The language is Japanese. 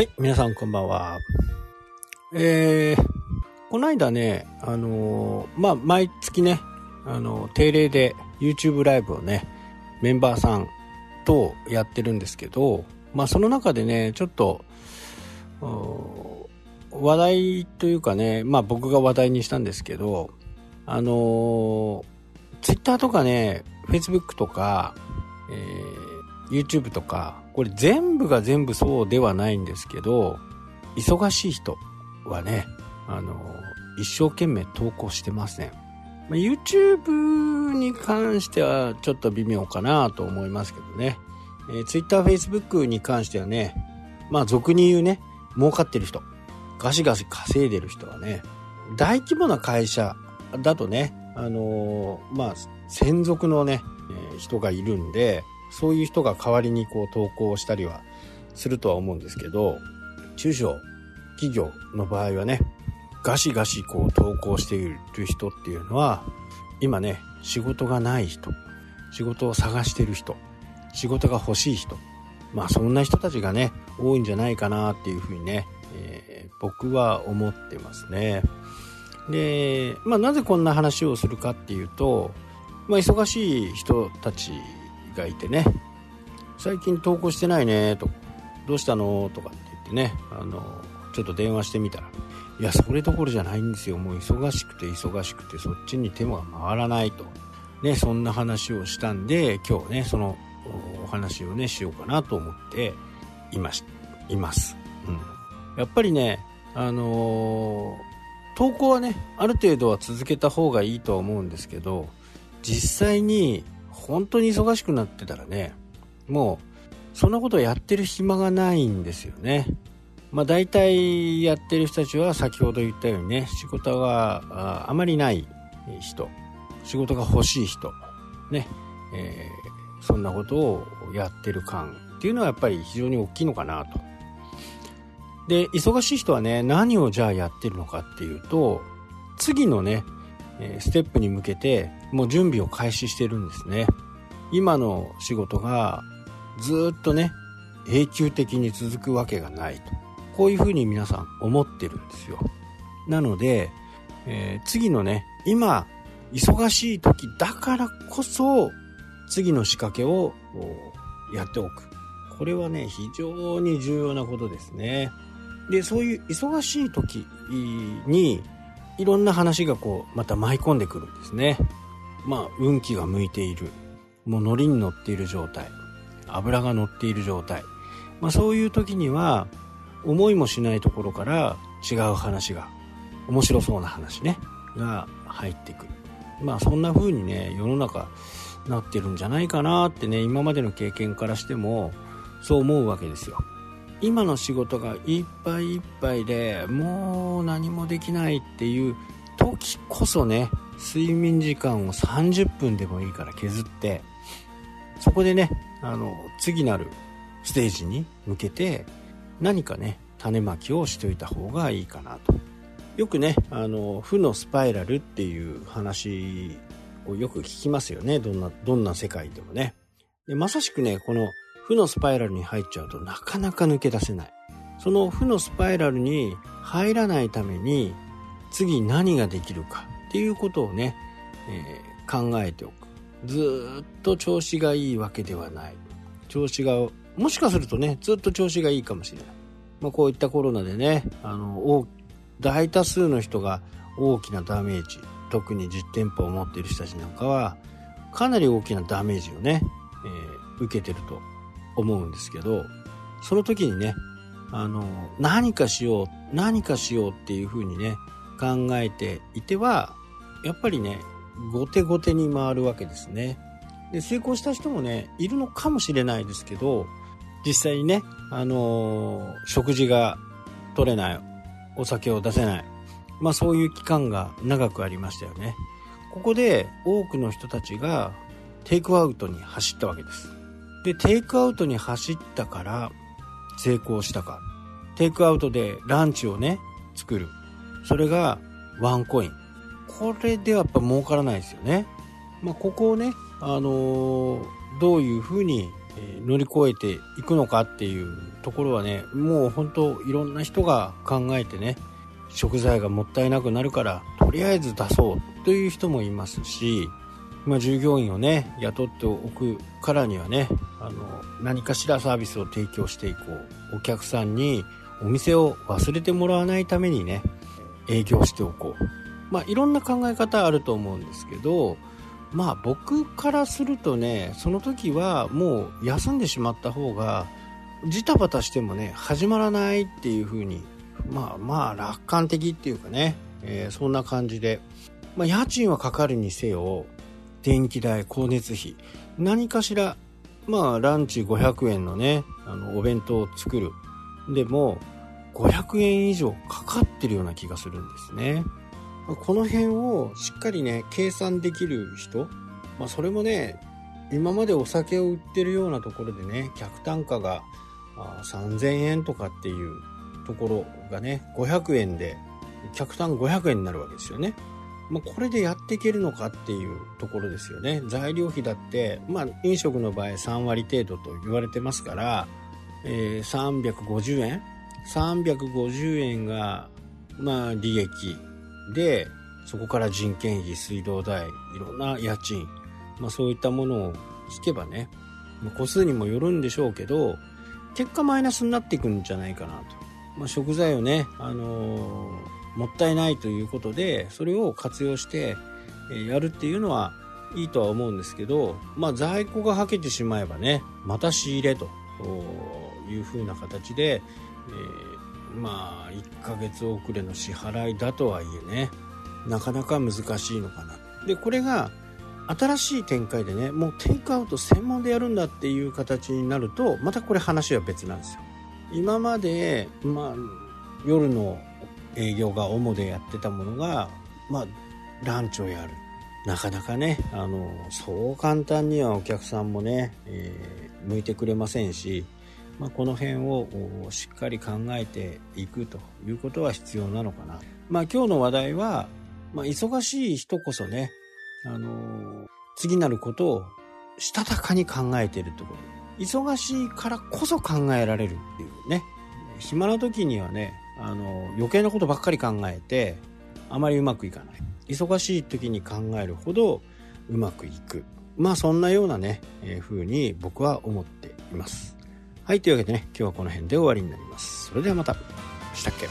はい、皆さんこんばんは。えー、この間ね、あのーまあ、毎月ね、あのー定例で YouTube ライブをね、メンバーさんとやってるんですけど、まあ、その中でね、ちょっと、話題というかね、まあ、僕が話題にしたんですけど、あのー、Twitter とかね、Facebook とか、えー YouTube とか、これ全部が全部そうではないんですけど、忙しい人はね、あの、一生懸命投稿してません。ま YouTube に関してはちょっと微妙かなと思いますけどね。えー Twitter、Facebook に関してはね、まあ俗に言うね、儲かってる人、ガシガシ稼いでる人はね、大規模な会社だとね、あのーまあ、専属のね、えー人がいるんで、そういう人が代わりにこう投稿したりはするとは思うんですけど、中小企業の場合はね、ガシガシこう投稿している人っていうのは、今ね、仕事がない人、仕事を探してる人、仕事が欲しい人、まあそんな人たちがね、多いんじゃないかなっていうふうにね、えー僕は思ってますね。で、まあなぜこんな話をするかっていうと、まあ忙しい人たちがいてね、最近投稿してないねと、どうしたの？とかって言ってね、あの、ちょっと電話してみたら、いや、それどころじゃないんですよ。もう忙しくて忙しくて、そっちに手も回らないと。ね、そんな話をしたんで、今日ね、そのお話をね、しようかなと思っていまし、います。うん。やっぱりね、あのー投稿はね、ある程度は続けた方がいいとは思うんですけど、実際に本当に忙しくなってたらね、もう、そんなことやってる暇がないんですよね。まあ大体やってる人たちは先ほど言ったようにね、仕事があまりない人、仕事が欲しい人、ね、えーそんなことをやってる感っていうのはやっぱり非常に大きいのかなと。で、忙しい人はね、何をじゃあやってるのかっていうと、次のね、ステップに向けてもう準備を開始してるんですね。今の仕事がずっとね、永久的に続くわけがないと。こういうふうに皆さん思ってるんですよ。なので、えー次のね、今、忙しい時だからこそ、次の仕掛けをやっておく。これはね、非常に重要なことですね。で、そういう忙しい時に、いろんな話がこう、また舞い込んでくるんですね。まあ、運気が向いている。もうノリに乗っている状態。油が乗っている状態。まあ、そういう時には、思いもしないところから違う話が、面白そうな話ね、が入ってくる。まあ、そんな風にね、世の中なってるんじゃないかなってね、今までの経験からしても、そう思うわけですよ。今の仕事がいっぱいいっぱいでもう何もできないっていう時こそね睡眠時間を30分でもいいから削ってそこでねあの次なるステージに向けて何かね種まきをしておいた方がいいかなと。よくねあの負のスパイラルっていう話をよく聞きますよね。どんなどんな世界でもね。でまさしくねこの負のスパイラルに入っちゃうとなかなか抜け出せない。その負のスパイラルに入らないために次何ができるか。っていうことをね、えー考えておく。ずっと調子がいいわけではない。調子が、もしかするとね、ずっと調子がいいかもしれない。まあこういったコロナでね、あの、大多数の人が大きなダメージ、特に実店舗を持っている人たちなんかは、かなり大きなダメージをね、えー受けてると思うんですけど、その時にね、あの、何かしよう、何かしようっていう風にね、考えていては、やっぱりね、後手後手に回るわけですね。で、成功した人もね、いるのかもしれないですけど、実際にね、あのー食事が取れない、お酒を出せない、まあそういう期間が長くありましたよね。ここで多くの人たちがテイクアウトに走ったわけです。で、テイクアウトに走ったから成功したか。テイクアウトでランチをね、作る。それがワンコイン。これではやっぱ儲からないですよね。まあ、ここをね、あのーどういうふうに、乗り越えていくのかっていうところはねもう本当いろんな人が考えてね食材がもったいなくなるからとりあえず出そうという人もいますし、まあ、従業員をね雇っておくからにはねあの何かしらサービスを提供していこうお客さんにお店を忘れてもらわないためにね営業しておこうまあいろんな考え方あると思うんですけどまあ僕からするとねその時はもう休んでしまった方がジタバタしてもね始まらないっていう風にまあまあ楽観的っていうかね、えー、そんな感じで、まあ、家賃はかかるにせよ電気代光熱費何かしらまあランチ500円のねあのお弁当を作るでも500円以上かかってるような気がするんですね。この辺をしっかりね計算できる人、まあ、それもね今までお酒を売ってるようなところでね客単価が3000円とかっていうところがね500円で客単500円になるわけですよね。まあ、これでやっていけるのかっていうところですよね。材料費だって、まあ、飲食の場合3割程度と言われてますから、えー、350円？350円が、まあ、利益で、そこから人件費、水道代、いろんな家賃、まあそういったものを引けばね、ま、個数にもよるんでしょうけど、結果マイナスになっていくんじゃないかなと。まあ、食材をね、あのー、もったいないということで、それを活用して、やるっていうのはいいとは思うんですけど、まあ在庫がはけてしまえばね、また仕入れという風な形で、えー、まあ1ヶ月遅れの支払いだとはいえねなかなか難しいのかな。でこれが新しい展開でねもうテイクアウト専門でやるんだっていう形になるとまたこれ話は別なんですよ。今まで、まあ、夜の営業が主でやってたものが、まあ、ランチをやる。なかなかねあのそう簡単にはお客さんもね、えー、向いてくれませんしまあ、この辺をしっかり考えていくということは必要なのかな。まあ、今日の話題は、まあ、忙しい人こそね、あのー、次なることをしたたかに考えているところ。忙しいからこそ考えられるっていうね。暇な時にはね、あのー、余計なことばっかり考えて、あまりうまくいかない。忙しい時に考えるほどうまくいく。まあそんなようなね、えー、風に僕は思っています。はい、というわけでね、今日はこの辺で終わりになります。それではまた。したっけ？